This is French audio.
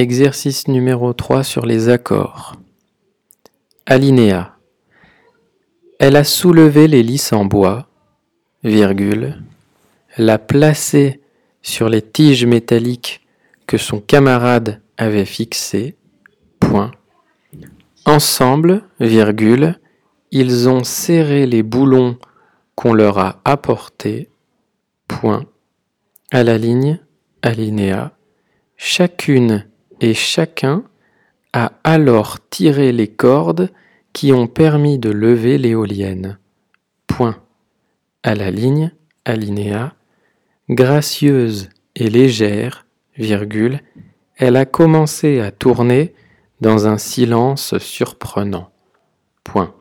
Exercice numéro 3 sur les accords. Alinéa. Elle a soulevé l'hélice en bois, virgule, l'a placée sur les tiges métalliques que son camarade avait fixées, point. Ensemble, virgule, ils ont serré les boulons qu'on leur a apportés, point. À la ligne, alinéa, chacune et chacun a alors tiré les cordes qui ont permis de lever l'éolienne. Point. À la ligne, alinéa, gracieuse et légère, virgule, elle a commencé à tourner dans un silence surprenant. Point.